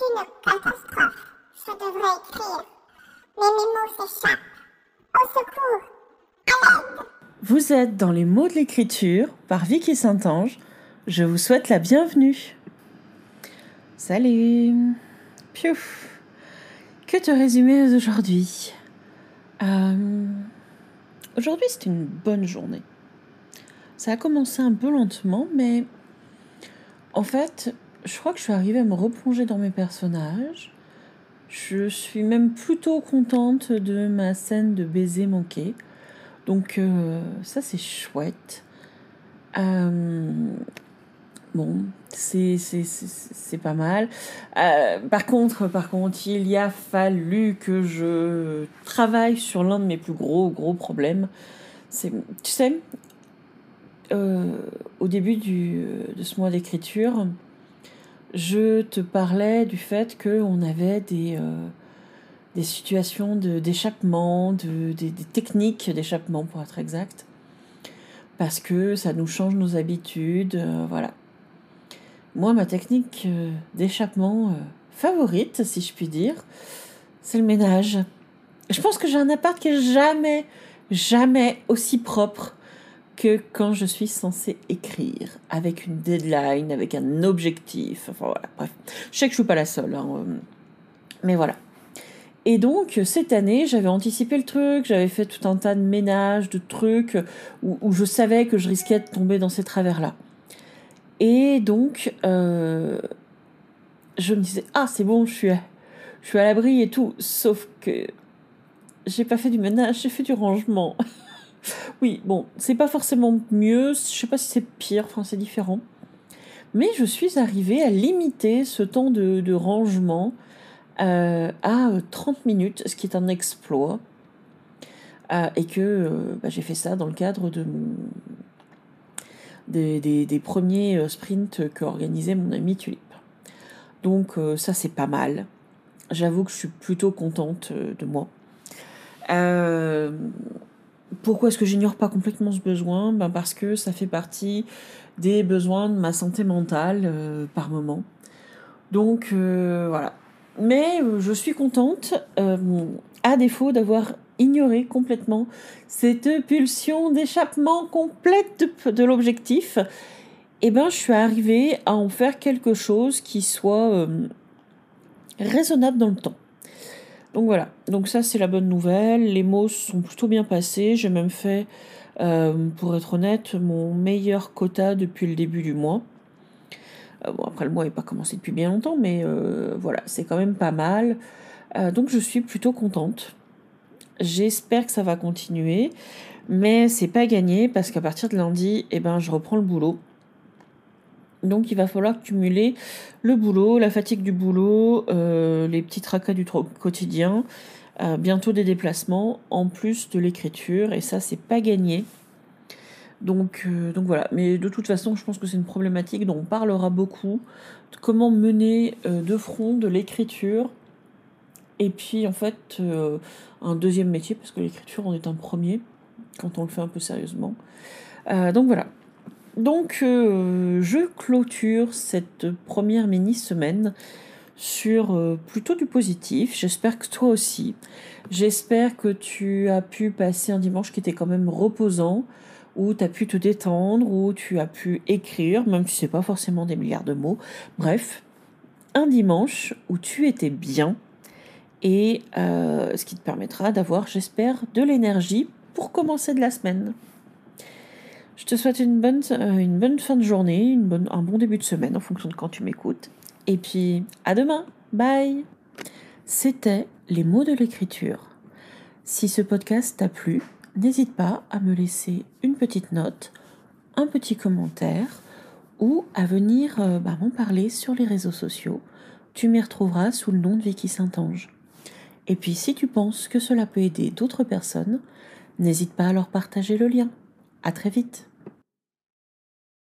une catastrophe. Je devrais écrire. Mais mes mots s'échappent. Au secours. À l'aide. Vous êtes dans les mots de l'écriture par Vicky Saint-Ange. Je vous souhaite la bienvenue. Salut. Piouf. Que te résumer aujourd'hui? Euh, Aujourd'hui, c'est une bonne journée. Ça a commencé un peu lentement, mais en fait, je crois que je suis arrivée à me replonger dans mes personnages. Je suis même plutôt contente de ma scène de baiser manqué. Donc euh, ça c'est chouette. Euh, bon, c'est pas mal. Euh, par contre, par contre, il y a fallu que je travaille sur l'un de mes plus gros gros problèmes. Tu sais, au début du, de ce mois d'écriture, je te parlais du fait qu'on avait des, euh, des situations d'échappement, de, des, techniques d'échappement pour être exact, parce que ça nous change nos habitudes, euh, voilà. Moi, ma technique euh, d'échappement favorite, si je puis dire, c'est le ménage. Je pense que j'ai un appart qui est jamais, jamais aussi propre que quand je suis censée écrire, avec une deadline, avec un objectif, enfin voilà, bref. Je sais que je suis pas la seule, hein, euh, mais voilà. Et donc, cette année, j'avais anticipé le truc, j'avais fait tout un tas de ménages, de trucs, où, je savais que je risquais de tomber dans ces travers-là. Et donc, euh, je me disais, ah, c'est bon, je suis je suis à l'abri et tout, sauf que j'ai pas fait du ménage, j'ai fait du rangement. oui, bon, c'est pas forcément mieux, je sais pas si c'est pire, enfin, c'est différent. Mais je suis arrivée à limiter ce temps de, rangement euh, à euh, 30 minutes, ce qui est un exploit. Euh, et que euh, bah, j'ai fait ça dans le cadre de des, premiers euh, sprints que organisait mon ami Tulip. Donc euh, ça c'est pas mal. J'avoue que je suis plutôt contente euh, de moi. Euh, pourquoi est-ce que j'ignore pas complètement ce besoin? Ben Parce que ça fait partie des besoins de ma santé mentale euh, par moment. Donc euh, voilà. Mais euh, je suis contente, à défaut d'avoir ignoré complètement cette pulsion d'échappement complète de, l'objectif. Et ben, je suis arrivée à en faire quelque chose qui soit raisonnable dans le temps. Donc voilà, donc ça c'est la bonne nouvelle. Les mots sont plutôt bien passés. J'ai même fait, euh, pour être honnête, mon meilleur quota depuis le début du mois. Euh, bon, après le mois n'est pas commencé depuis bien longtemps, mais euh, voilà, c'est quand même pas mal. Donc je suis plutôt contente. J'espère que ça va continuer, mais c'est pas gagné parce qu'à partir de lundi, eh ben, je reprends le boulot. Donc il va falloir cumuler le boulot, la fatigue du boulot, euh, les petits tracas du quotidien, euh, bientôt des déplacements, en plus de l'écriture, et ça c'est pas gagné. Donc, euh, donc voilà, mais de toute façon je pense que c'est une problématique dont on parlera beaucoup, comment mener de front de l'écriture, et puis en fait un deuxième métier, parce que l'écriture en est un premier, quand on le fait un peu sérieusement. Donc voilà. Donc, euh, je clôture cette première mini-semaine sur euh, plutôt du positif. J'espère que toi aussi. J'espère que tu as pu passer un dimanche qui était quand même reposant, où tu as pu te détendre, où tu as pu écrire, même si c'est pas forcément des milliards de mots. Bref, un dimanche où tu étais bien et euh, ce qui te permettra d'avoir, j'espère, de l'énergie pour commencer de la semaine. Je te souhaite une bonne, euh, fin de journée, un bon début de semaine en fonction de quand tu m'écoutes. Et puis, à demain. Bye. C'était les mots de l'écriture. Si ce podcast t'a plu, n'hésite pas à me laisser une petite note, un petit commentaire ou à venir euh, bah, m'en parler sur les réseaux sociaux. Tu m'y retrouveras sous le nom de Vicky Saint-Ange. Et puis si tu penses que cela peut aider d'autres personnes, n'hésite pas à leur partager le lien. À très vite.